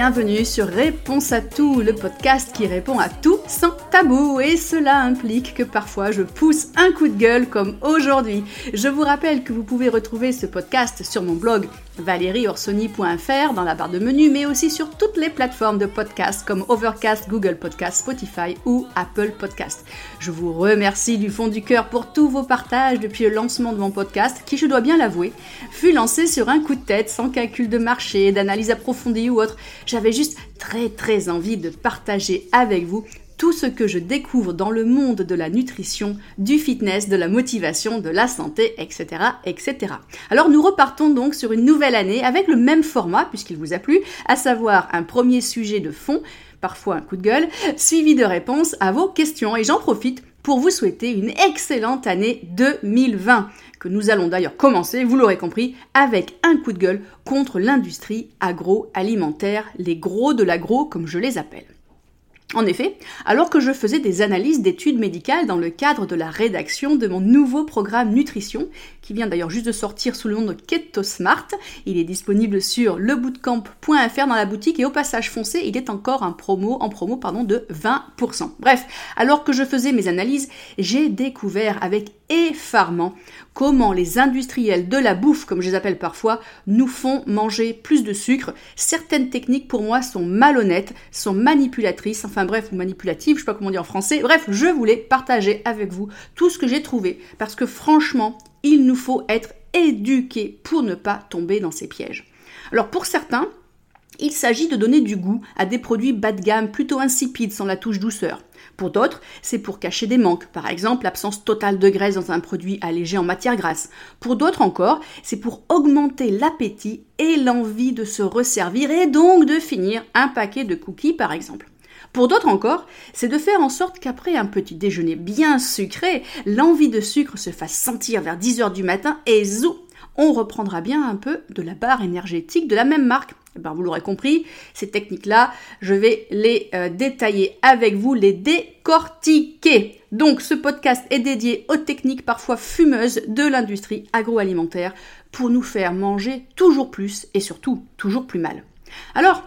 Bienvenue sur Réponse à tout, le podcast qui répond à tout sans tabou. Et cela implique que parfois je pousse un coup de gueule comme aujourd'hui. Je vous rappelle que vous pouvez retrouver ce podcast sur mon blog valérieorsoni.fr dans la barre de menu, mais aussi sur toutes les plateformes de podcast comme Overcast, Google Podcast, Spotify ou Apple Podcast. Je vous remercie du fond du cœur pour tous vos partages depuis le lancement de mon podcast, qui, je dois bien l'avouer, fut lancé sur un coup de tête, sans calcul de marché, d'analyse approfondie ou autre. J'avais juste très très envie de partager avec vous tout ce que je découvre dans le monde de la nutrition, du fitness, de la motivation, de la santé, etc., etc. Alors nous repartons donc sur une nouvelle année avec le même format, puisqu'il vous a plu, à savoir un premier sujet de fond, parfois un coup de gueule, suivi de réponses à vos questions. Et j'en profite pour vous souhaiter une excellente année 2020, que nous allons d'ailleurs commencer, vous l'aurez compris, avec un coup de gueule contre l'industrie agroalimentaire, les gros de l'agro comme je les appelle. En effet, alors que je faisais des analyses d'études médicales dans le cadre de la rédaction de mon nouveau programme nutrition, qui vient d'ailleurs juste de sortir sous le nom de Keto Smart, il est disponible sur lebootcamp.fr dans la boutique et au passage foncé, il est encore un promo, en promo de 20%. Bref, alors que je faisais mes analyses, j'ai découvert avec effarement comment les industriels de la bouffe, comme je les appelle parfois, nous font manger plus de sucre. Certaines techniques pour moi sont malhonnêtes, sont manipulatrices, enfin bref, ou manipulatives, je sais pas comment dire en français. Bref, je voulais partager avec vous tout ce que j'ai trouvé, parce que franchement, il nous faut être éduqués pour ne pas tomber dans ces pièges. Alors pour certains, il s'agit de donner du goût à des produits bas de gamme plutôt insipides sans la touche douceur. Pour d'autres, c'est pour cacher des manques, par exemple l'absence totale de graisse dans un produit allégé en matière grasse. Pour d'autres encore, c'est pour augmenter l'appétit et l'envie de se resservir et donc de finir un paquet de cookies par exemple. Pour d'autres encore, c'est de faire en sorte qu'après un petit déjeuner bien sucré, l'envie de sucre se fasse sentir vers 10h du matin et zou, on reprendra bien un peu de la barre énergétique de la même marque. Eh ben, vous l'aurez compris, ces techniques-là, je vais les euh, détailler avec vous, les décortiquer. Donc ce podcast est dédié aux techniques parfois fumeuses de l'industrie agroalimentaire pour nous faire manger toujours plus et surtout toujours plus mal. Alors,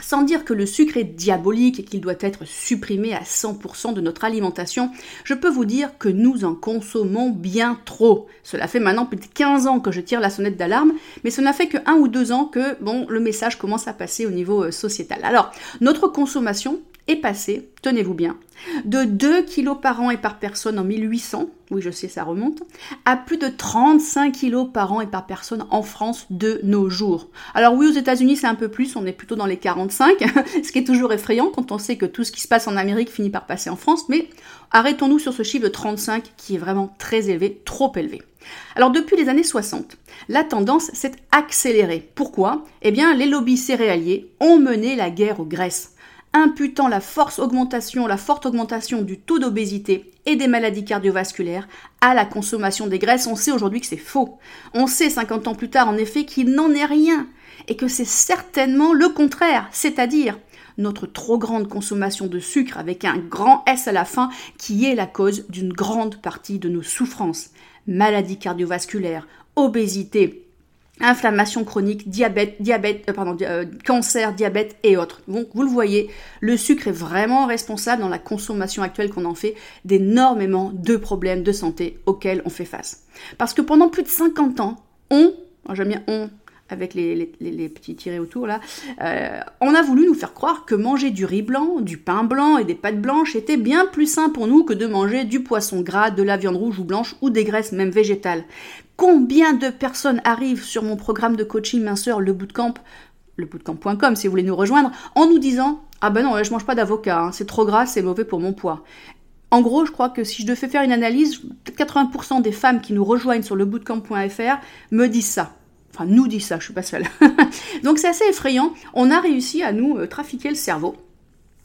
sans dire que le sucre est diabolique et qu'il doit être supprimé à 100% de notre alimentation, je peux vous dire que nous en consommons bien trop. Cela fait maintenant plus de 15 ans que je tire la sonnette d'alarme, mais ce n'a fait que un ou deux ans que bon, le message commence à passer au niveau euh, sociétal. Alors, notre consommation est passée, tenez-vous bien, de 2 kilos par an et par personne en 1800, oui je sais ça remonte, à plus de 35 kilos par an et par personne en France de nos jours. Alors oui aux États-Unis c'est un peu plus, on est plutôt dans les 45, ce qui est toujours effrayant quand on sait que tout ce qui se passe en Amérique finit par passer en France, mais arrêtons-nous sur ce chiffre de 35 qui est vraiment très élevé, trop élevé. Alors depuis les années 60, la tendance s'est accélérée. Pourquoi? Eh bien les lobbies céréaliers ont mené la guerre aux graisses imputant la forte augmentation du taux d'obésité et des maladies cardiovasculaires à la consommation des graisses. On sait aujourd'hui que c'est faux. On sait 50 ans plus tard en effet qu'il n'en est rien et que c'est certainement le contraire, c'est-à-dire notre trop grande consommation de sucre avec un grand S à la fin qui est la cause d'une grande partie de nos souffrances. Maladies cardiovasculaires, obésité, inflammation chronique, diabète, diabète, euh, euh, cancer, diabète et autres. Donc vous le voyez, le sucre est vraiment responsable dans la consommation actuelle qu'on en fait d'énormément de problèmes de santé auxquels on fait face. Parce que pendant plus de 50 ans, on, j'aime bien on, avec les, petits tirés autour là, euh, on a voulu nous faire croire que manger du riz blanc, du pain blanc et des pâtes blanches était bien plus sain pour nous que de manger du poisson gras, de la viande rouge ou blanche ou des graisses même végétales. Combien de personnes arrivent sur mon programme de coaching minceur, le bootcamp, lebootcamp.com si vous voulez nous rejoindre, en nous disant Ah ben non, je mange pas d'avocat, hein, c'est trop gras, c'est mauvais pour mon poids. En gros, je crois que si je devais faire une analyse, 80% des femmes qui nous rejoignent sur lebootcamp.fr me disent ça. Enfin, nous dit ça, je suis pas seule. Donc c'est assez effrayant. On a réussi à nous euh, trafiquer le cerveau.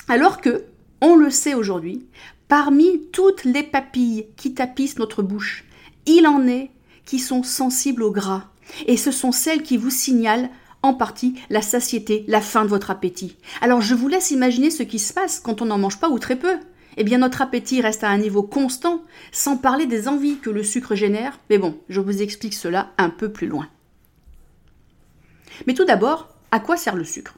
Alors que, on le sait aujourd'hui, parmi toutes les papilles qui tapissent notre bouche, il en est qui sont sensibles au gras. Et ce sont celles qui vous signalent en partie la satiété, la fin de votre appétit. Alors je vous laisse imaginer ce qui se passe quand on n'en mange pas ou très peu. Eh bien notre appétit reste à un niveau constant, sans parler des envies que le sucre génère. Mais bon, je vous explique cela un peu plus loin. Mais tout d'abord, À quoi sert le sucre?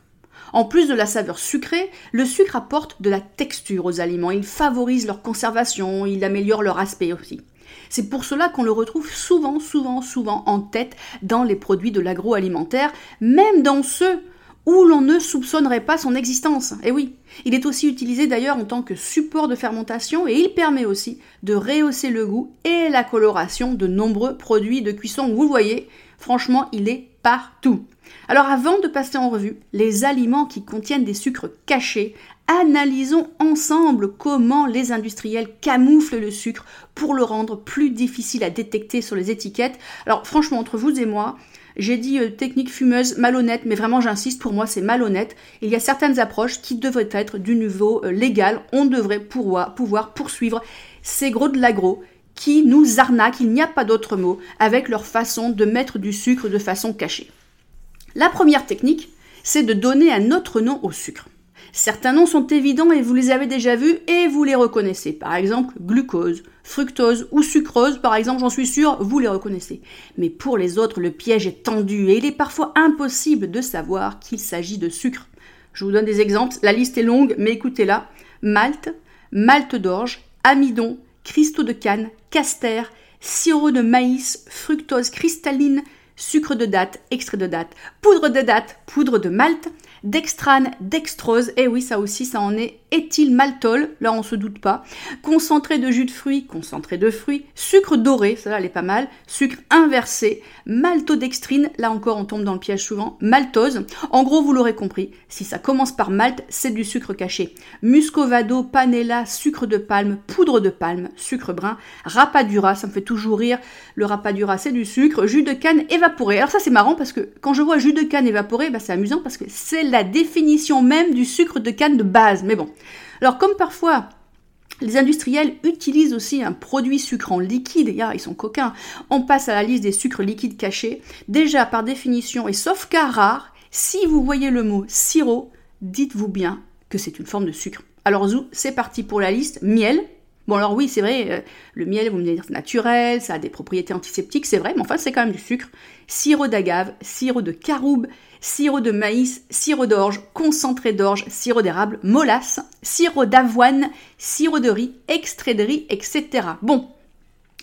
En plus de la saveur sucrée, le sucre apporte de la texture aux aliments, il favorise leur conservation, il améliore leur aspect aussi. C'est pour cela qu'on le retrouve souvent, souvent, souvent en tête dans les produits de l'agroalimentaire, même dans ceux où l'on ne soupçonnerait pas son existence. Et oui, il est aussi utilisé d'ailleurs en tant que support de fermentation et il permet aussi de rehausser le goût et la coloration de nombreux produits de cuisson. Vous le voyez, franchement, il est partout. Alors avant de passer en revue les aliments qui contiennent des sucres cachés, analysons ensemble comment les industriels camouflent le sucre pour le rendre plus difficile à détecter sur les étiquettes. Alors franchement, entre vous et moi, j'ai dit euh, technique fumeuse malhonnête, mais vraiment j'insiste, pour moi c'est malhonnête. Il y a certaines approches qui devraient être du niveau euh, légal. On devrait pouvoir, pouvoir poursuivre ces gros de l'agro qui nous arnaquent, il n'y a pas d'autre mot, avec leur façon de mettre du sucre de façon cachée. La première technique, c'est de donner un autre nom au sucre. Certains noms sont évidents et vous les avez déjà vus et vous les reconnaissez. Par exemple, glucose, fructose ou sucrose, par exemple, j'en suis sûr, vous les reconnaissez. Mais pour les autres, le piège est tendu et il est parfois impossible de savoir qu'il s'agit de sucre. Je vous donne des exemples, la liste est longue, mais écoutez-la. Malte, malte d'orge, amidon, cristaux de canne, caster, sirop de maïs, fructose cristalline, sucre de date, extrait de date, poudre de date, poudre de malt, dextrane, dextrose, et oui ça aussi ça en est, éthylmaltol, là on se doute pas, concentré de jus de fruits, concentré de fruits, sucre doré, ça elle est pas mal, sucre inversé, maltodextrine, là encore on tombe dans le piège souvent, maltose, en gros vous l'aurez compris, si ça commence par malt, c'est du sucre caché, muscovado, panela, sucre de palme, poudre de palme, sucre brun, rapadura, ça me fait toujours rire, le rapadura c'est du sucre, jus de canne évaporé, alors ça c'est marrant parce que quand je vois jus de canne évaporé, bah, c'est amusant parce que c'est la définition même du sucre de canne de base. Mais bon. Alors comme parfois les industriels utilisent aussi un produit sucrant liquide, ils sont coquins, on passe à la liste des sucres liquides cachés. Déjà par définition, et sauf cas rare, si vous voyez le mot sirop, dites-vous bien que c'est une forme de sucre. Alors zou, c'est parti pour la liste. Miel. Bon alors oui, c'est vrai, euh, le miel, vous me dire, naturel, ça a des propriétés antiseptiques, c'est vrai, mais enfin c'est quand même du sucre. Sirop d'agave, sirop de caroube, sirop de maïs, sirop d'orge, concentré d'orge, sirop d'érable, molasse, sirop d'avoine, sirop de riz, extrait de riz, etc. Bon,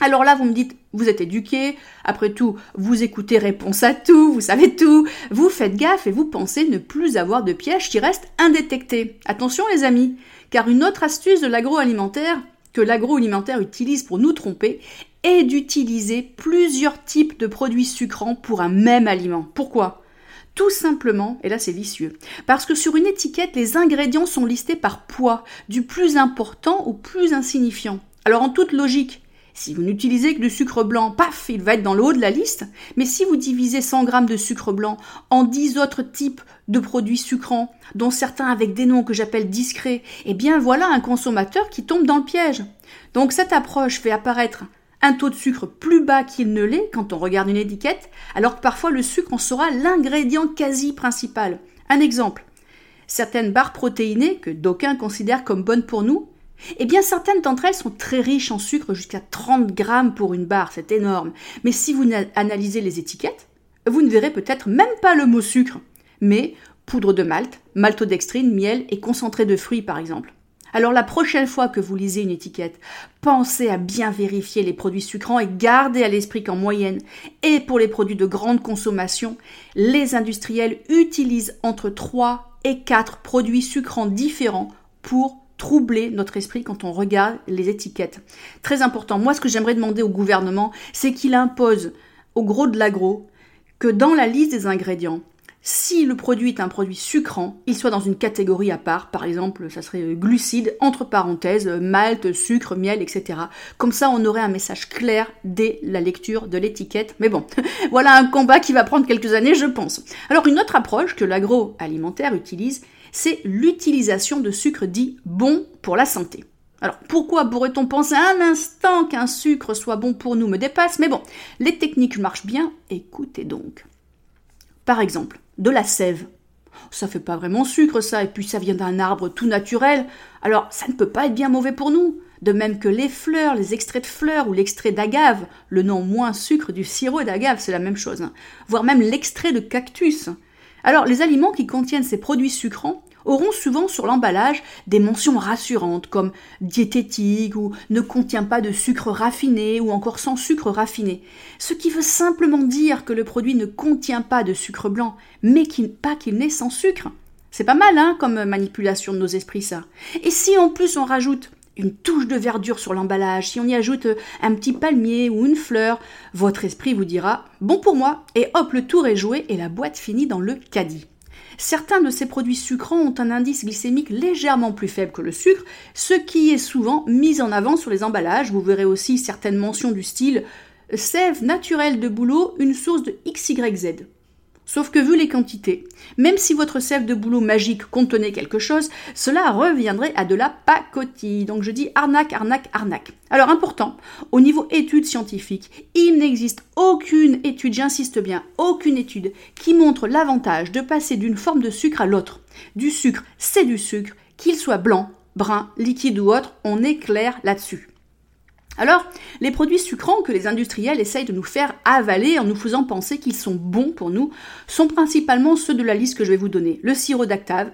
alors là, vous me dites, vous êtes éduqué, après tout, vous écoutez réponse à tout, vous savez tout, vous faites gaffe et vous pensez ne plus avoir de pièges qui restent indétectés. Attention les amis, car une autre astuce de l'agroalimentaire que l'agroalimentaire utilise pour nous tromper est d'utiliser plusieurs types de produits sucrants pour un même aliment. Pourquoi? Tout simplement, et là c'est vicieux, parce que sur une étiquette, les ingrédients sont listés par poids, du plus important au plus insignifiant. Alors en toute logique, si vous n'utilisez que du sucre blanc, paf, il va être dans le haut de la liste. Mais si vous divisez 100 grammes de sucre blanc en 10 autres types de produits sucrants, dont certains avec des noms que j'appelle discrets, eh bien voilà un consommateur qui tombe dans le piège. Donc cette approche fait apparaître un taux de sucre plus bas qu'il ne l'est quand on regarde une étiquette, alors que parfois le sucre en sera l'ingrédient quasi principal. Un exemple. Certaines barres protéinées, que d'aucuns considèrent comme bonnes pour nous, eh bien certaines d'entre elles sont très riches en sucre, jusqu'à 30 grammes pour une barre, c'est énorme. Mais si vous analysez les étiquettes, vous ne verrez peut-être même pas le mot sucre, mais poudre de malt, maltodextrine, miel et concentré de fruits par exemple. Alors la prochaine fois que vous lisez une étiquette, pensez à bien vérifier les produits sucrants et gardez à l'esprit qu'en moyenne, et pour les produits de grande consommation, les industriels utilisent entre 3 et 4 produits sucrants différents pour troubler notre esprit quand on regarde les étiquettes. Très important. Moi, ce que j'aimerais demander au gouvernement, c'est qu'il impose au gros de l'agro que dans la liste des ingrédients, si le produit est un produit sucrant, il soit dans une catégorie à part, par exemple, ça serait glucides, entre parenthèses, malt, sucre, miel, etc. Comme ça, on aurait un message clair dès la lecture de l'étiquette. Mais bon, voilà un combat qui va prendre quelques années, je pense. Alors, une autre approche que l'agroalimentaire utilise, c'est l'utilisation de sucre dit bon pour la santé. Alors pourquoi pourrait-on penser un instant qu'un sucre soit bon pour nous me dépasse, mais bon, les techniques marchent bien, écoutez donc. Par exemple, de la sève. Ça fait pas vraiment sucre ça, et puis ça vient d'un arbre tout naturel, alors ça ne peut pas être bien mauvais pour nous. De même que les fleurs, les extraits de fleurs ou l'extrait d'agave, le nom moins sucre du sirop d'agave, c'est la même chose. Hein. Voire même l'extrait de cactus. Alors, les aliments qui contiennent ces produits sucrants auront souvent sur l'emballage des mentions rassurantes comme diététique ou ne contient pas de sucre raffiné ou encore sans sucre raffiné. Ce qui veut simplement dire que le produit ne contient pas de sucre blanc, mais pas qu'il n'est sans sucre. C'est pas mal, hein, comme manipulation de nos esprits, ça. Et si en plus on rajoute une touche de verdure sur l'emballage, si on y ajoute un petit palmier ou une fleur, votre esprit vous dira bon pour moi, et hop, le tour est joué et la boîte finit dans le caddie. Certains de ces produits sucrants ont un indice glycémique légèrement plus faible que le sucre, ce qui est souvent mis en avant sur les emballages. Vous verrez aussi certaines mentions du style sève naturelle de bouleau, une source de XYZ. Sauf que vu les quantités, même si votre sève de boulot magique contenait quelque chose, cela reviendrait à de la pacotille. Donc je dis arnaque, arnaque, arnaque. Alors important, au niveau études scientifiques, il n'existe aucune étude, j'insiste bien, aucune étude qui montre l'avantage de passer d'une forme de sucre à l'autre. Du sucre, c'est du sucre, qu'il soit blanc, brun, liquide ou autre, on est clair là-dessus. Alors, les produits sucrants que les industriels essayent de nous faire avaler en nous faisant penser qu'ils sont bons pour nous sont principalement ceux de la liste que je vais vous donner. Le sirop d'agave.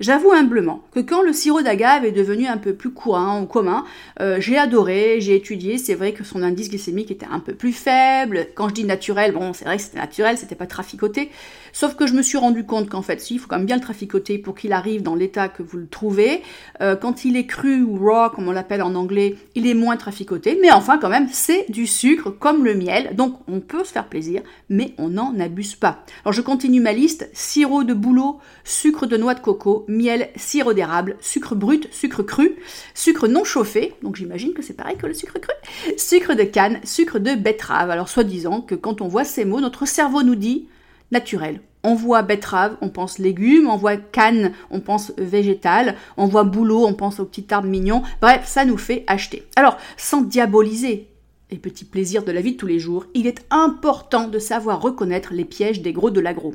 J'avoue humblement que quand le sirop d'agave est devenu un peu plus courant ou commun, euh, j'ai adoré, j'ai étudié, c'est vrai que son indice glycémique était un peu plus faible. Quand je dis naturel, bon, c'est vrai que c'était naturel, c'était pas traficoté. Sauf que je me suis rendu compte qu'en fait, si, il faut quand même bien le traficoter pour qu'il arrive dans l'état que vous le trouvez. Euh, quand il est cru ou raw, comme on l'appelle en anglais, il est moins traficoté. Mais enfin, quand même, c'est du sucre comme le miel. Donc, on peut se faire plaisir, mais on n'en abuse pas. Alors, je continue ma liste. Sirop de bouleau, sucre de noix de coco, miel, sirop d'érable, sucre brut, sucre cru, sucre non chauffé, donc j'imagine que c'est pareil que le sucre cru, sucre de canne, sucre de betterave. Alors soi-disant que quand on voit ces mots, notre cerveau nous dit naturel. On voit betterave, on pense légumes, on voit canne, on pense végétal, on voit boulot, on pense aux petits arbres mignons. Bref, ça nous fait acheter. Alors, sans diaboliser et petits plaisirs de la vie de tous les jours, il est important de savoir reconnaître les pièges des gros de l'agro.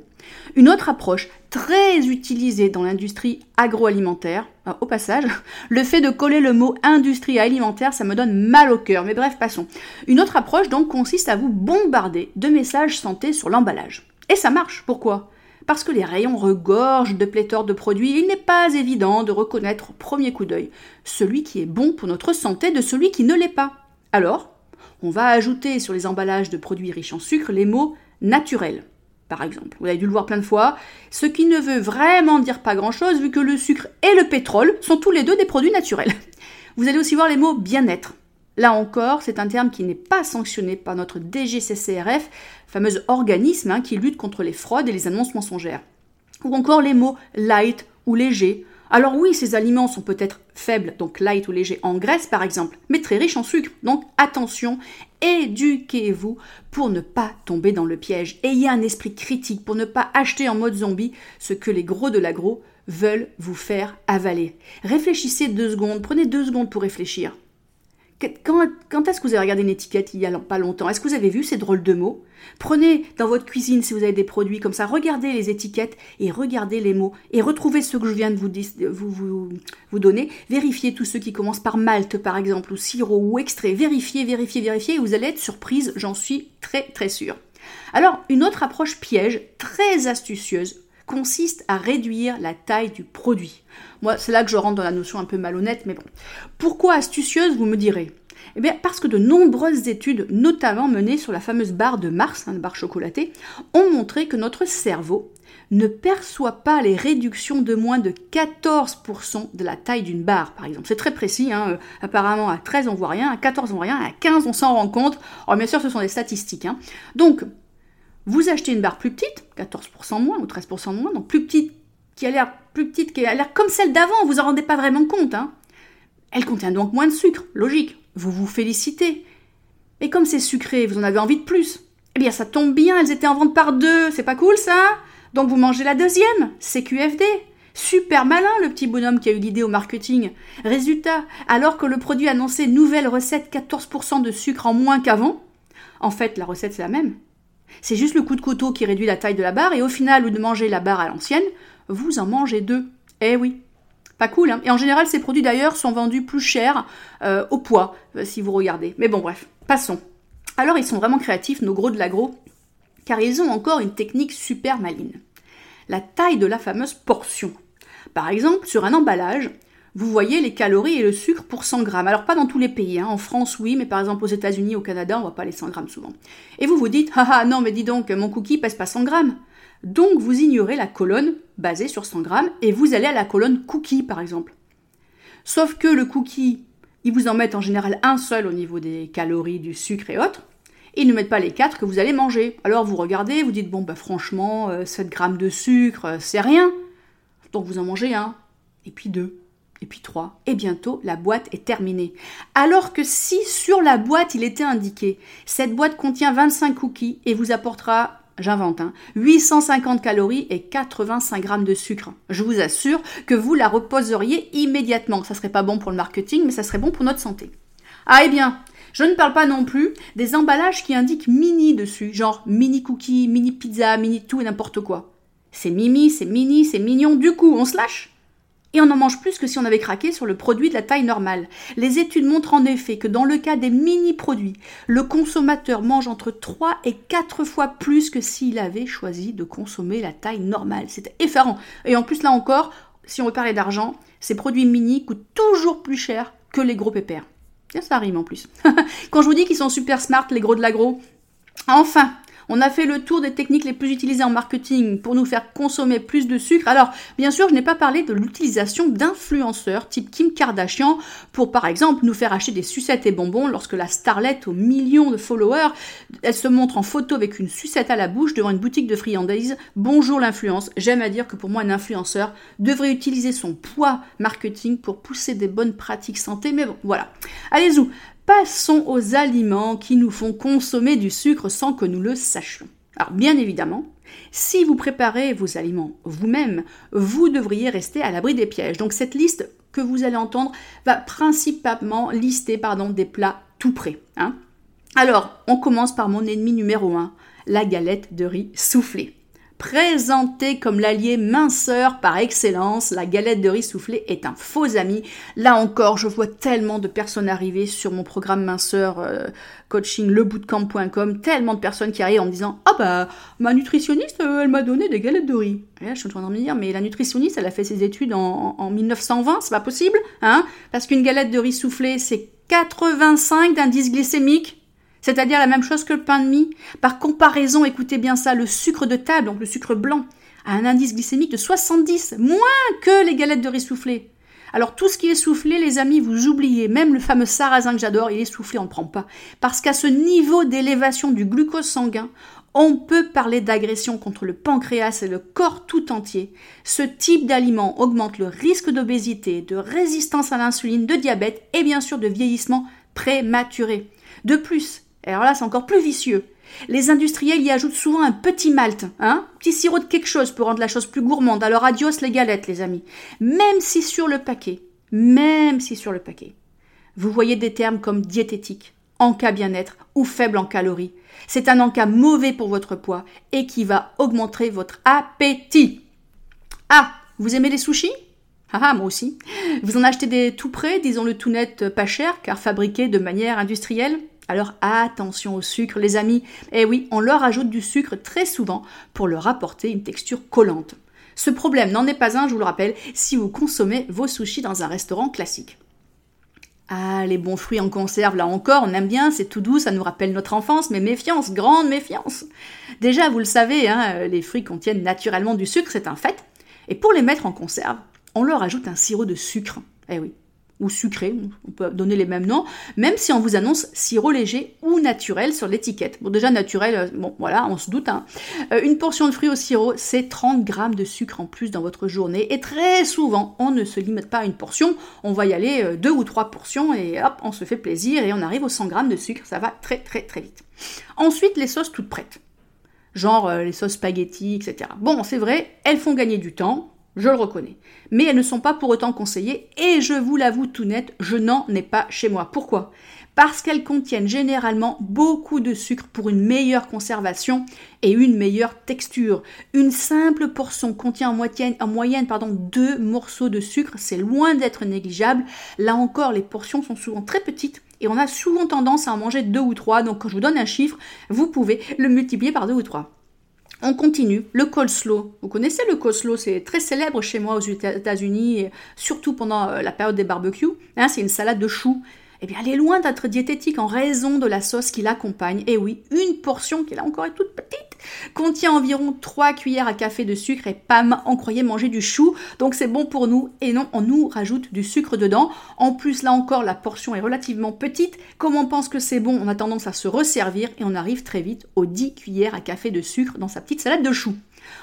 Une autre approche très utilisée dans l'industrie agroalimentaire, euh, au passage, le fait de coller le mot industrie alimentaire, ça me donne mal au cœur, mais bref, passons. Une autre approche donc consiste à vous bombarder de messages santé sur l'emballage. Et ça marche, pourquoi? Parce que les rayons regorgent de pléthore de produits, il n'est pas évident de reconnaître au premier coup d'œil celui qui est bon pour notre santé de celui qui ne l'est pas. Alors, on va ajouter sur les emballages de produits riches en sucre les mots naturels, par exemple. Vous avez dû le voir plein de fois, ce qui ne veut vraiment dire pas grand-chose vu que le sucre et le pétrole sont tous les deux des produits naturels. Vous allez aussi voir les mots bien-être. Là encore, c'est un terme qui n'est pas sanctionné par notre DGCCRF, fameuse organisme hein, qui lutte contre les fraudes et les annonces mensongères. Ou encore les mots light ou léger, alors oui, ces aliments sont peut-être faibles, donc light ou légers en graisse par exemple, mais très riches en sucre. Donc attention, éduquez-vous pour ne pas tomber dans le piège. Ayez un esprit critique pour ne pas acheter en mode zombie ce que les gros de l'agro veulent vous faire avaler. Réfléchissez deux secondes, prenez deux secondes pour réfléchir. Quand, est-ce que vous avez regardé une étiquette il y a pas longtemps? Est-ce que vous avez vu ces drôles de mots? Prenez dans votre cuisine, si vous avez des produits comme ça, regardez les étiquettes et regardez les mots et retrouvez ceux que je viens de vous, vous, vous, donner. Vérifiez tous ceux qui commencent par malte, par exemple, ou sirop ou extrait. Vérifiez, vérifiez, vérifiez et vous allez être surprise, j'en suis très très sûre. Alors, une autre approche piège, très astucieuse, consiste à réduire la taille du produit. Moi, c'est là que je rentre dans la notion un peu malhonnête, mais bon. Pourquoi astucieuse, vous me direz? Eh bien, parce que de nombreuses études, notamment menées sur la fameuse barre de Mars, hein, la barre chocolatée, ont montré que notre cerveau ne perçoit pas les réductions de moins de 14% de la taille d'une barre, par exemple. C'est très précis, hein. Euh, apparemment à 13 on voit rien, à 14 on voit rien, à 15 on s'en rend compte. Alors bien sûr, ce sont des statistiques. Hein. Donc, vous achetez une barre plus petite, 14% moins ou 13% moins, donc plus petite, qui a l'air plus petite, qui a comme celle d'avant, vous en rendez pas vraiment compte. Hein. Elle contient donc moins de sucre, logique. Vous vous félicitez. Et comme c'est sucré, vous en avez envie de plus. Eh bien, ça tombe bien, elles étaient en vente par deux, c'est pas cool ça Donc vous mangez la deuxième, c'est QFD. Super malin le petit bonhomme qui a eu l'idée au marketing. Résultat, alors que le produit annonçait nouvelle recette 14% de sucre en moins qu'avant, en fait la recette c'est la même. C'est juste le coup de couteau qui réduit la taille de la barre et au final, au de manger la barre à l'ancienne, vous en mangez deux. Eh oui. Pas cool, hein Et en général, ces produits d'ailleurs sont vendus plus cher euh, au poids, euh, si vous regardez. Mais bon, bref, passons. Alors, ils sont vraiment créatifs, nos gros de l'agro. Car ils ont encore une technique super maligne. La taille de la fameuse portion. Par exemple, sur un emballage, vous voyez les calories et le sucre pour 100 grammes. Alors pas dans tous les pays, hein. en France oui, mais par exemple aux États-Unis, au Canada, on voit pas les 100 grammes souvent. Et vous vous dites, ah ah non mais dis donc, mon cookie pèse pas 100 grammes. Donc vous ignorez la colonne basée sur 100 grammes et vous allez à la colonne cookie par exemple. Sauf que le cookie, ils vous en mettent en général un seul au niveau des calories, du sucre et autres. Ils ne mettent pas les quatre que vous allez manger. Alors vous regardez, vous dites bon bah franchement 7 euh, grammes de sucre, euh, c'est rien. Donc vous en mangez un, et puis deux, et puis trois, et bientôt la boîte est terminée. Alors que si sur la boîte il était indiqué cette boîte contient 25 cookies et vous apportera j'invente, 850 calories et 85 grammes de sucre. Je vous assure que vous la reposeriez immédiatement. Ça serait pas bon pour le marketing, mais ça serait bon pour notre santé. Ah eh bien, je ne parle pas non plus des emballages qui indiquent mini dessus, genre mini cookie, mini pizza, mini tout et n'importe quoi. C'est mimi, c'est mini, c'est mignon, du coup on se lâche? Et on en mange plus que si on avait craqué sur le produit de la taille normale. Les études montrent en effet que dans le cas des mini-produits, le consommateur mange entre 3 et 4 fois plus que s'il avait choisi de consommer la taille normale. C'est effarant. Et en plus, là encore, si on veut parler d'argent, ces produits mini coûtent toujours plus cher que les gros pépères. ça rime en plus. Quand je vous dis qu'ils sont super smart, les gros de l'agro, enfin, on a fait le tour des techniques les plus utilisées en marketing pour nous faire consommer plus de sucre. Alors, bien sûr, je n'ai pas parlé de l'utilisation d'influenceurs type Kim Kardashian pour, par exemple, nous faire acheter des sucettes et bonbons lorsque la starlette aux millions de followers, elle se montre en photo avec une sucette à la bouche devant une boutique de friandises. Bonjour l'influence. J'aime à dire que pour moi, un influenceur devrait utiliser son poids marketing pour pousser des bonnes pratiques santé. Mais bon, voilà. Allez-y. Passons aux aliments qui nous font consommer du sucre sans que nous le sachions. Alors bien évidemment, si vous préparez vos aliments vous-même, vous devriez rester à l'abri des pièges. Donc cette liste que vous allez entendre va principalement lister pardon, des plats tout prêts. Hein. Alors, on commence par mon ennemi numéro 1, la galette de riz soufflée. Présentée comme l'allié minceur par excellence, la galette de riz soufflé est un faux ami. Là encore, je vois tellement de personnes arriver sur mon programme minceur euh, coaching lebootcamp.com, tellement de personnes qui arrivent en me disant "Ah bah ma nutritionniste, euh, elle m'a donné des galettes de riz." Et là, je suis en train de me dire "Mais la nutritionniste, elle a fait ses études en, en 1920, c'est pas possible, hein? Parce qu'une galette de riz soufflé, c'est 85 d'indice glycémique c'est-à-dire la même chose que le pain de mie. Par comparaison, écoutez bien ça, le sucre de table, donc le sucre blanc, a un indice glycémique de 70, moins que les galettes de riz soufflées. Alors tout ce qui est soufflé, les amis, vous oubliez. Même le fameux sarrasin que j'adore, il est soufflé, on ne prend pas. Parce qu'à ce niveau d'élévation du glucose sanguin, on peut parler d'agression contre le pancréas et le corps tout entier. Ce type d'aliment augmente le risque d'obésité, de résistance à l'insuline, de diabète et bien sûr de vieillissement prématuré. De plus, alors là, c'est encore plus vicieux. Les industriels y ajoutent souvent un petit malt, hein, petit sirop de quelque chose pour rendre la chose plus gourmande. Alors adios les galettes, les amis. Même si sur le paquet, même si sur le paquet, vous voyez des termes comme diététique, en cas bien-être ou faible en calories, c'est un encas mauvais pour votre poids et qui va augmenter votre appétit. Ah, vous aimez les sushis? Ah, ah, moi aussi. Vous en achetez des tout prêts, disons-le tout net, pas cher, car fabriqués de manière industrielle? Alors attention au sucre, les amis. Eh oui, on leur ajoute du sucre très souvent pour leur apporter une texture collante. Ce problème n'en est pas un, je vous le rappelle, si vous consommez vos sushis dans un restaurant classique. Ah, les bons fruits en conserve, là encore, on aime bien, c'est tout doux, ça nous rappelle notre enfance, mais méfiance, grande méfiance. Déjà, vous le savez, hein, les fruits contiennent naturellement du sucre, c'est un fait. Et pour les mettre en conserve, on leur ajoute un sirop de sucre. Eh oui, sucré, on peut donner les mêmes noms, même si on vous annonce sirop léger ou naturel sur l'étiquette. Bon, déjà naturel, euh, bon voilà, on se doute. Hein. Euh, une portion de fruits au sirop, c'est 30 grammes de sucre en plus dans votre journée. Et très souvent, on ne se limite pas à une portion, on va y aller euh, deux ou trois portions et hop, on se fait plaisir et on arrive aux 100 grammes de sucre. Ça va très très très vite. Ensuite, les sauces toutes prêtes. Genre les sauces spaghetti, etc. Bon, c'est vrai, elles font gagner du temps, je le reconnais. Mais elles ne sont pas pour autant conseillées et je vous l'avoue tout net, je n'en ai pas chez moi. Pourquoi? Parce qu'elles contiennent généralement beaucoup de sucre pour une meilleure conservation et une meilleure texture. Une simple portion contient en moyenne, deux morceaux de sucre, c'est loin d'être négligeable. Là encore, les portions sont souvent très petites et on a souvent tendance à en manger deux ou trois. Donc quand je vous donne un chiffre, vous pouvez le multiplier par deux ou trois. On continue, le coleslaw. Vous connaissez le coleslaw, c'est très célèbre chez moi aux États-Unis, surtout pendant euh, la période des barbecues. Hein, c'est une salade de choux eh bien, elle est loin d'être diététique en raison de la sauce qui l'accompagne. Et oui, une portion, qui est là encore toute petite, contient environ 3 cuillères à café de sucre et pam, on croyait manger du chou, donc c'est bon pour nous. Et non, on nous rajoute du sucre dedans. En plus, là encore, la portion est relativement petite. Comme on pense que c'est bon, on a tendance à se resservir et on arrive très vite aux 10 cuillères à café de sucre dans sa petite salade de chou.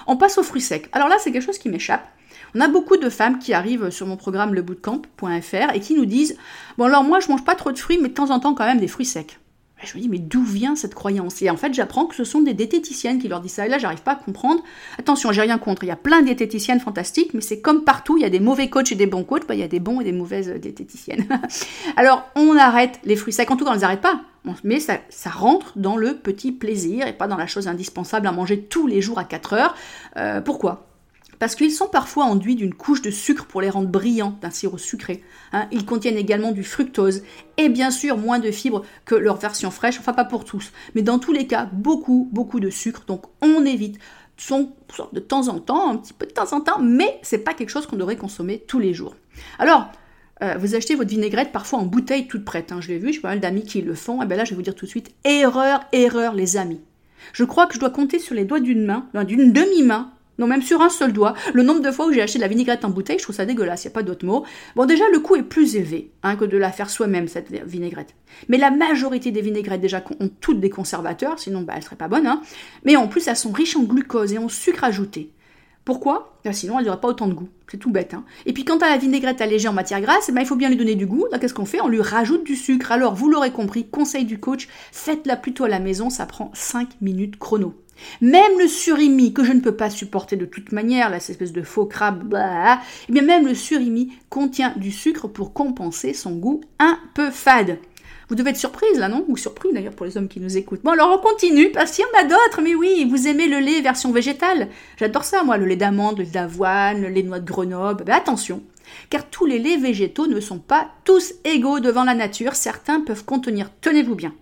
On passe aux fruits secs. Alors là, c'est quelque chose qui m'échappe. On a beaucoup de femmes qui arrivent sur mon programme lebootcamp.fr et qui nous disent Bon, alors moi, je mange pas trop de fruits, mais de temps en temps, quand même, des fruits secs. Et je me dis, mais d'où vient cette croyance? Et en fait, j'apprends que ce sont des diététiciennes qui leur disent ça. Et là, j'arrive pas à comprendre. Attention, j'ai rien contre. Il y a plein de diététiciennes fantastiques, mais c'est comme partout. Il y a des mauvais coachs et des bons coachs. Bah, il y a des bons et des mauvaises diététiciennes. alors, on arrête les fruits secs. En tout cas, on les arrête pas. Mais ça, ça, rentre dans le petit plaisir et pas dans la chose indispensable à manger tous les jours à 4 heures. Euh, pourquoi? Parce qu'ils sont parfois enduits d'une couche de sucre pour les rendre brillants d'un sirop sucré. Hein. Ils contiennent également du fructose et bien sûr moins de fibres que leur version fraîche, enfin pas pour tous, mais dans tous les cas beaucoup, beaucoup de sucre, donc on évite de temps en temps, un petit peu de temps en temps, mais c'est pas quelque chose qu'on devrait consommer tous les jours. Alors, euh, vous achetez votre vinaigrette parfois en bouteille toute prête. Hein. je l'ai vu, j'ai pas mal d'amis qui le font. Et bien là, je vais vous dire tout de suite, erreur, erreur, les amis. Je crois que je dois compter sur les doigts d'une main, d'une demi-main, non, même sur un seul doigt, le nombre de fois où j'ai acheté de la vinaigrette en bouteille, je trouve ça dégueulasse, il n'y a pas d'autre mot. Bon, déjà, le coût est plus élevé hein, que de la faire soi-même, cette vinaigrette. Mais la majorité des vinaigrettes, déjà, ont toutes des conservateurs, sinon bah, elles ne seraient pas bonnes. Hein. Mais en plus, elles sont riches en glucose et en sucre ajouté. Pourquoi? Ben, Sinon, elle n'aurait pas autant de goût. C'est tout bête. Hein. Et puis, quand à la vinaigrette allégée en matière grasse, ben, il faut bien lui donner du goût. Qu'est-ce qu'on fait? On lui rajoute du sucre. Alors, vous l'aurez compris, conseil du coach, faites-la plutôt à la maison, ça prend 5 minutes chrono. Même le surimi, que je ne peux pas supporter de toute manière, là, cette espèce de faux crabe, bah, eh bien même le surimi contient du sucre pour compenser son goût un peu fade. Vous devez être surprise là, non? Ou surpris d'ailleurs pour les hommes qui nous écoutent. Bon, alors on continue, parce qu'il y en a d'autres, mais oui, vous aimez le lait version végétale. J'adore ça, moi, le lait d'amande, le lait d'avoine, le lait de noix de Grenoble. Ben, attention, car tous les laits végétaux ne sont pas tous égaux devant la nature. Certains peuvent contenir, tenez-vous bien,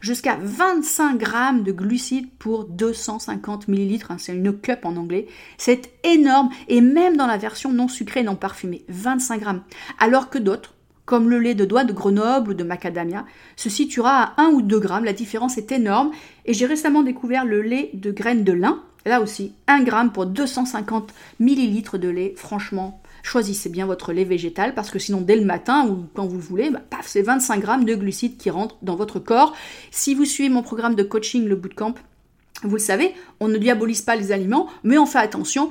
jusqu'à 25 grammes de glucides pour 250 millilitres, hein, c'est une cup en anglais. C'est énorme et même dans la version non sucrée, non parfumée, 25 grammes. Alors que d'autres, comme le lait de doigt de Grenoble ou de macadamia, se situera à 1 ou 2 grammes. La différence est énorme. Et j'ai récemment découvert le lait de graines de lin. Là aussi, 1 gramme pour 250 millilitres de lait. Franchement, choisissez bien votre lait végétal parce que sinon dès le matin ou quand vous le voulez, bah, paf, c'est 25 grammes de glucides qui rentrent dans votre corps. Si vous suivez mon programme de coaching, le bootcamp, vous le savez, on ne diabolise pas les aliments, mais on fait attention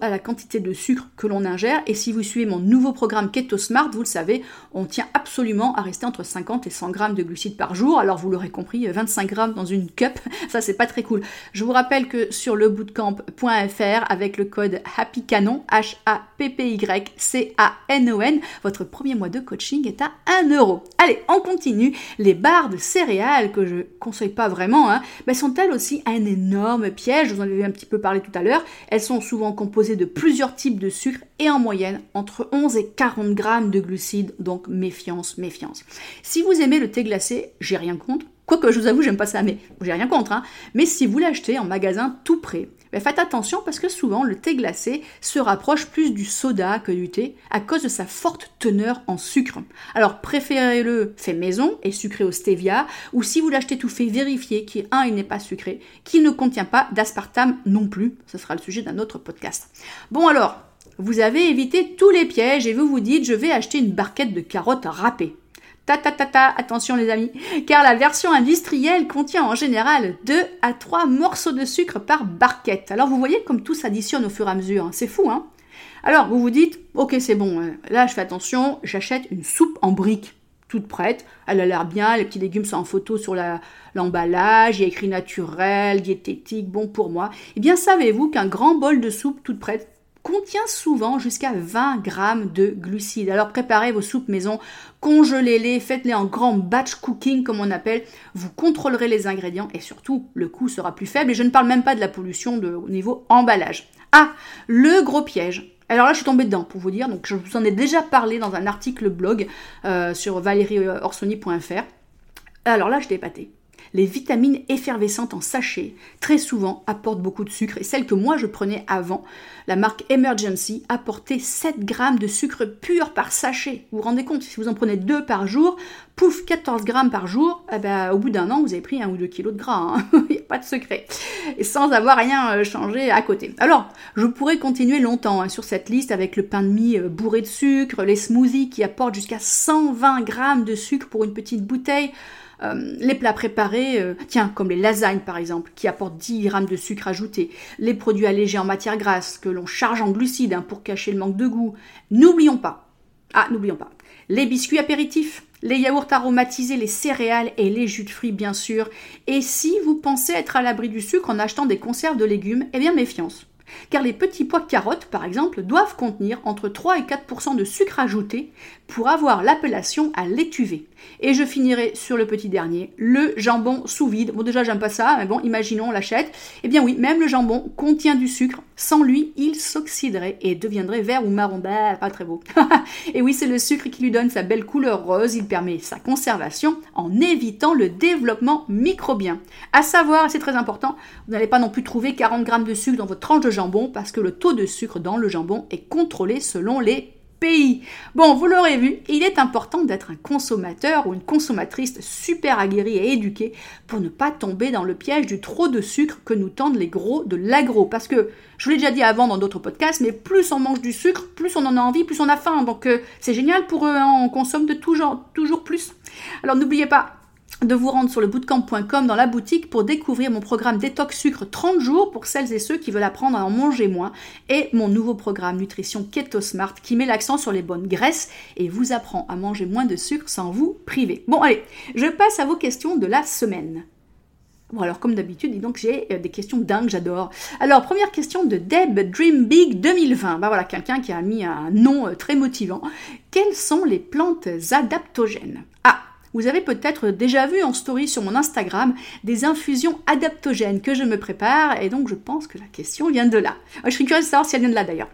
à la quantité de sucre que l'on ingère. Et si vous suivez mon nouveau programme Keto Smart, vous le savez, on tient absolument à rester entre 50 et 100 grammes de glucides par jour. Alors vous l'aurez compris, 25 grammes dans une cup, ça c'est pas très cool. Je vous rappelle que sur le bootcamp.fr avec le code HAPPYCANON, H-A-P-P-Y-C-A-N-O-N, votre premier mois de coaching est à 1 euro. Allez, on continue. Les barres de céréales que je conseille pas vraiment, hein, mais sont-elles aussi un énorme piège? Je vous en avais un petit peu parlé tout à l'heure. Elles sont souvent composé de plusieurs types de sucre et en moyenne entre 11 et 40 grammes de glucides, donc méfiance, méfiance. Si vous aimez le thé glacé, j'ai rien contre, Quoique, je vous avoue, j'aime pas ça, mais j'ai rien contre. Hein. Mais si vous l'achetez en magasin tout prêt, ben faites attention parce que souvent le thé glacé se rapproche plus du soda que du thé à cause de sa forte teneur en sucre. Alors préférez-le fait maison et sucré au stevia, ou si vous l'achetez tout fait, vérifiez qu'il un, il n'est pas sucré, qu'il ne contient pas d'aspartame non plus. Ce sera le sujet d'un autre podcast. Bon alors, vous avez évité tous les pièges et vous vous dites je vais acheter une barquette de carottes râpées. Attention les amis, car la version industrielle contient en général 2 à 3 morceaux de sucre par barquette. Alors vous voyez comme tout s'additionne au fur et à mesure, hein. c'est fou hein Alors vous vous dites, ok c'est bon, euh, là je fais attention, j'achète une soupe en brique toute prête, elle a l'air bien, les petits légumes sont en photo sur l'emballage, il y a écrit naturel, diététique, bon pour moi. Eh bien savez-vous qu'un grand bol de soupe toute prête contient souvent jusqu'à 20 grammes de glucides. Alors préparez vos soupes maison, congelez-les, faites-les en grand batch cooking comme on appelle. Vous contrôlerez les ingrédients et surtout le coût sera plus faible. Et je ne parle même pas de la pollution de, au niveau emballage. Ah, le gros piège. Alors là, je suis tombée dedans pour vous dire. Donc, je vous en ai déjà parlé dans un article blog euh, sur valérieorsoni.fr. Alors là, je t'ai épaté. Les vitamines effervescentes en sachet, très souvent, apportent beaucoup de sucre et celle que moi je prenais avant, la marque Emergency, apportait 7 grammes de sucre pur par sachet. Vous vous rendez compte, si vous en prenez 2 par jour, pouf, 14 grammes par jour, eh ben, au bout d'un an, vous avez pris un ou deux kilos de gras. Hein. Il n'y a pas de secret. Et sans avoir rien euh, changé à côté. Alors, je pourrais continuer longtemps hein, sur cette liste avec le pain de mie euh, bourré de sucre, les smoothies qui apportent jusqu'à 120 grammes de sucre pour une petite bouteille. Euh, les plats préparés, tiens, comme les lasagnes par exemple, qui apportent 10 grammes de sucre ajouté, les produits allégés en matière grasse que l'on charge en glucides hein, pour cacher le manque de goût. N'oublions pas, ah, n'oublions pas, les biscuits apéritifs, les yaourts aromatisés, les céréales et les jus de fruits bien sûr. Et si vous pensez être à l'abri du sucre en achetant des conserves de légumes, eh bien méfiance car les petits pois carottes, par exemple, doivent contenir entre 3 et 4% de sucre ajouté pour avoir l'appellation à l'étuvée. Et je finirai sur le petit dernier, le jambon sous vide. Bon, déjà, j'aime pas ça, mais bon, imaginons, on l'achète. Eh bien, oui, même le jambon contient du sucre. Sans lui, il s'oxyderait et deviendrait vert ou marron. Bah, pas très beau. et oui, c'est le sucre qui lui donne sa belle couleur rose. Il permet sa conservation en évitant le développement microbien. À savoir, c'est très important, vous n'allez pas non plus trouver 40 grammes de sucre dans votre tranche de jambon parce que le taux de sucre dans le jambon est contrôlé selon les pays. Bon, vous l'aurez vu, il est important d'être un consommateur ou une consommatrice super aguerrie et éduquée pour ne pas tomber dans le piège du trop de sucre que nous tendent les gros de l'agro. Parce que, je vous l'ai déjà dit avant dans d'autres podcasts, mais plus on mange du sucre, plus on en a envie, plus on a faim. Donc euh, c'est génial pour eux, hein, on consomme de tout genre, toujours plus. Alors n'oubliez pas, de vous rendre sur le bootcamp.com dans la boutique pour découvrir mon programme Détox Sucre 30 jours pour celles et ceux qui veulent apprendre à en manger moins et mon nouveau programme Nutrition Keto Smart qui met l'accent sur les bonnes graisses et vous apprend à manger moins de sucre sans vous priver. Bon allez, je passe à vos questions de la semaine. Bon alors comme d'habitude, dis donc j'ai euh, des questions dingues, j'adore. Alors première question de Deb Dream Big 2020. Bah voilà, quelqu'un qui a mis un nom euh, très motivant. Quelles sont les plantes adaptogènes? Ah, vous avez peut-être déjà vu en story sur mon Instagram des infusions adaptogènes que je me prépare et donc je pense que la question vient de là. Je suis curieuse de savoir si elle vient de là d'ailleurs.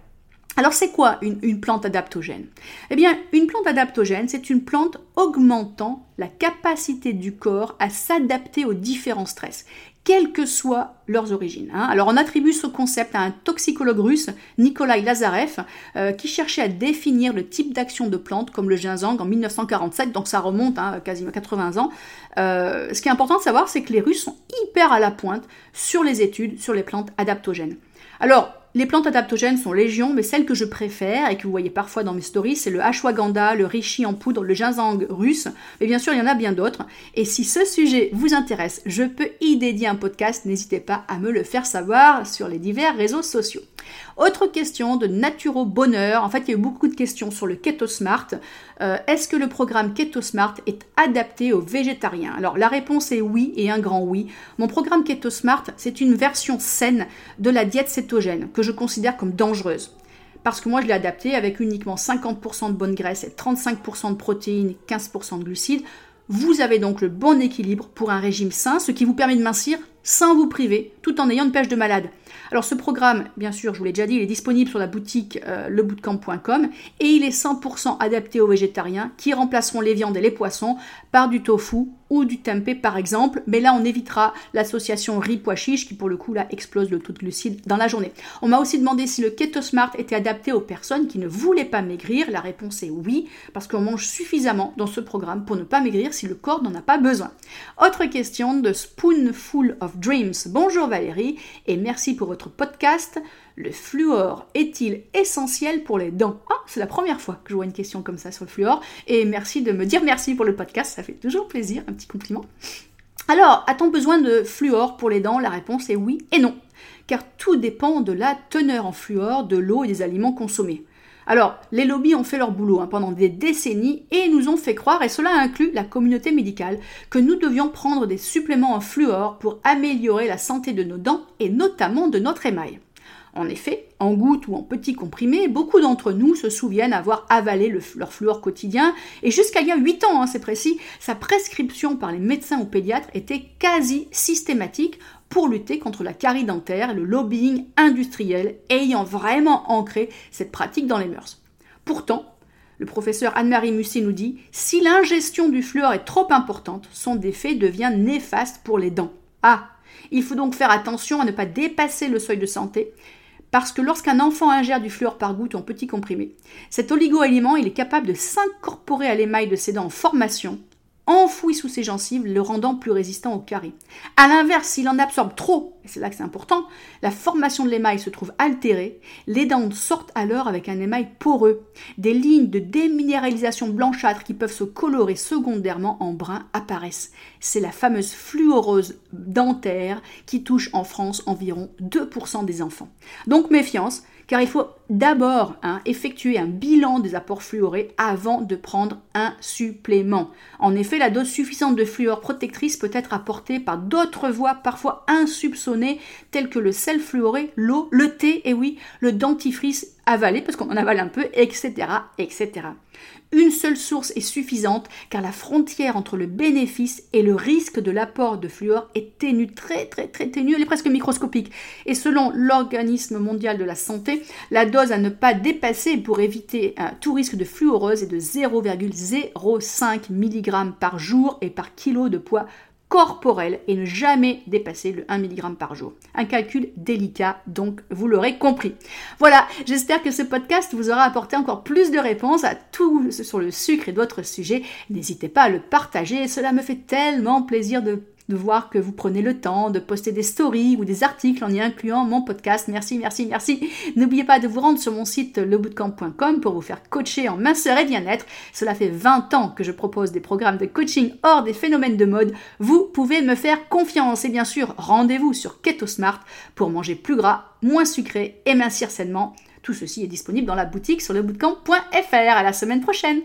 Alors c'est quoi une, une, plante adaptogène? Eh bien, une plante adaptogène, c'est une plante augmentant la capacité du corps à s'adapter aux différents stress quelles que soient leurs origines. Hein. Alors on attribue ce concept à un toxicologue russe, Nikolai Lazarev, euh, qui cherchait à définir le type d'action de plantes comme le ginseng en 1947, donc ça remonte hein, quasiment 80 ans. Euh, ce qui est important de savoir, c'est que les Russes sont hyper à la pointe sur les études sur les plantes adaptogènes. Alors, les plantes adaptogènes sont légion, mais celles que je préfère et que vous voyez parfois dans mes stories, c'est le ashwagandha, le reishi en poudre, le ginseng russe. Mais bien sûr, il y en a bien d'autres. Et si ce sujet vous intéresse, je peux y dédier un podcast. N'hésitez pas à me le faire savoir sur les divers réseaux sociaux. Autre question de Naturo Bonheur. En fait, il y a eu beaucoup de questions sur le Keto Smart. Euh, est-ce que le programme Keto Smart est adapté aux végétariens? Alors, la réponse est oui et un grand oui. Mon programme Keto Smart, c'est une version saine de la diète cétogène que je considère comme dangereuse parce que moi je l'ai adapté avec uniquement 50% de bonne graisse et 35% de protéines, 15% de glucides. Vous avez donc le bon équilibre pour un régime sain, ce qui vous permet de mincir sans vous priver, tout en ayant une pêche de malade. Alors ce programme, bien sûr, je vous l'ai déjà dit, il est disponible sur la boutique euh, lebootcamp.com et il est 100% adapté aux végétariens qui remplaceront les viandes et les poissons par du tofu ou du tempeh par exemple, mais là on évitera l'association riz pois qui pour le coup là explose le taux de dans la journée. On m'a aussi demandé si le Keto Smart était adapté aux personnes qui ne voulaient pas maigrir. La réponse est oui, parce qu'on mange suffisamment dans ce programme pour ne pas maigrir si le corps n'en a pas besoin. Autre question de Spoonful of Dreams. Bonjour Valérie et merci pour votre podcast. Le fluor est-il essentiel pour les dents Ah, c'est la première fois que je vois une question comme ça sur le fluor. Et merci de me dire merci pour le podcast, ça fait toujours plaisir, un petit compliment. Alors, a-t-on besoin de fluor pour les dents? La réponse est oui et non. Car tout dépend de la teneur en fluor de l'eau et des aliments consommés. Alors, les lobbies ont fait leur boulot hein, pendant des décennies et nous ont fait croire, et cela inclut la communauté médicale, que nous devions prendre des suppléments en fluor pour améliorer la santé de nos dents et notamment de notre émail. En effet, en gouttes ou en petits comprimés, beaucoup d'entre nous se souviennent avoir avalé leur fluor quotidien, et jusqu'à il y a 8 ans, hein, c'est précis, sa prescription par les médecins ou pédiatres était quasi systématique pour lutter contre la carie dentaire le lobbying industriel ayant vraiment ancré cette pratique dans les mœurs. Pourtant, Le professeur Anne-Marie Mussy nous dit Si l'ingestion du fluor est trop importante, son effet devient néfaste pour les dents. Ah Il faut donc faire attention à ne pas dépasser le seuil de santé, parce que lorsqu'un enfant ingère du fluor par goutte en petit comprimé, cet oligoaliment est capable de s'incorporer à l'émail de ses dents en formation enfoui sous ses gencives, le rendant plus résistant aux caries. A l'inverse, s'il en absorbe trop, et c'est là que c'est important, la formation de l'émail se trouve altérée, les dents sortent alors avec un émail poreux. Des lignes de déminéralisation blanchâtre qui peuvent se colorer secondairement en brun apparaissent. C'est la fameuse fluorose dentaire qui touche en France environ 2% des enfants. Donc méfiance, car il faut d'abord hein, effectuer un bilan des apports fluorés avant de prendre un supplément. En effet, la dose suffisante de fluor protectrice peut être apportée par d'autres voies parfois insoupçonnées, telles que le sel fluoré, l'eau, le thé et oui, le dentifrice avalé, parce qu'on en avale un peu, etc., etc. Une seule source est suffisante car la frontière entre le bénéfice et le risque de l'apport de fluor est ténue, très très très ténue, elle est presque microscopique. Et selon l'Organisme mondial de la santé, la dose à ne pas dépasser pour éviter tout risque de fluorose est de 0,05 mg par jour et par kilo de poids corporel et ne jamais dépasser le 1 mg par jour. Un calcul délicat, donc vous l'aurez compris. Voilà, j'espère que ce podcast vous aura apporté encore plus de réponses à tout sur le sucre et d'autres sujets. N'hésitez pas à le partager, cela me fait tellement plaisir de de voir que vous prenez le temps de poster des stories ou des articles en y incluant mon podcast. Merci, merci, merci. N'oubliez pas de vous rendre sur mon site lebootcamp.com pour vous faire coacher en minceur et bien-être. Cela fait 20 ans que je propose des programmes de coaching hors des phénomènes de mode. Vous pouvez me faire confiance et bien sûr, rendez-vous sur Keto Smart pour manger plus gras, moins sucré et mincir sainement. Tout ceci est disponible dans la boutique sur lebootcamp.fr. À la semaine prochaine.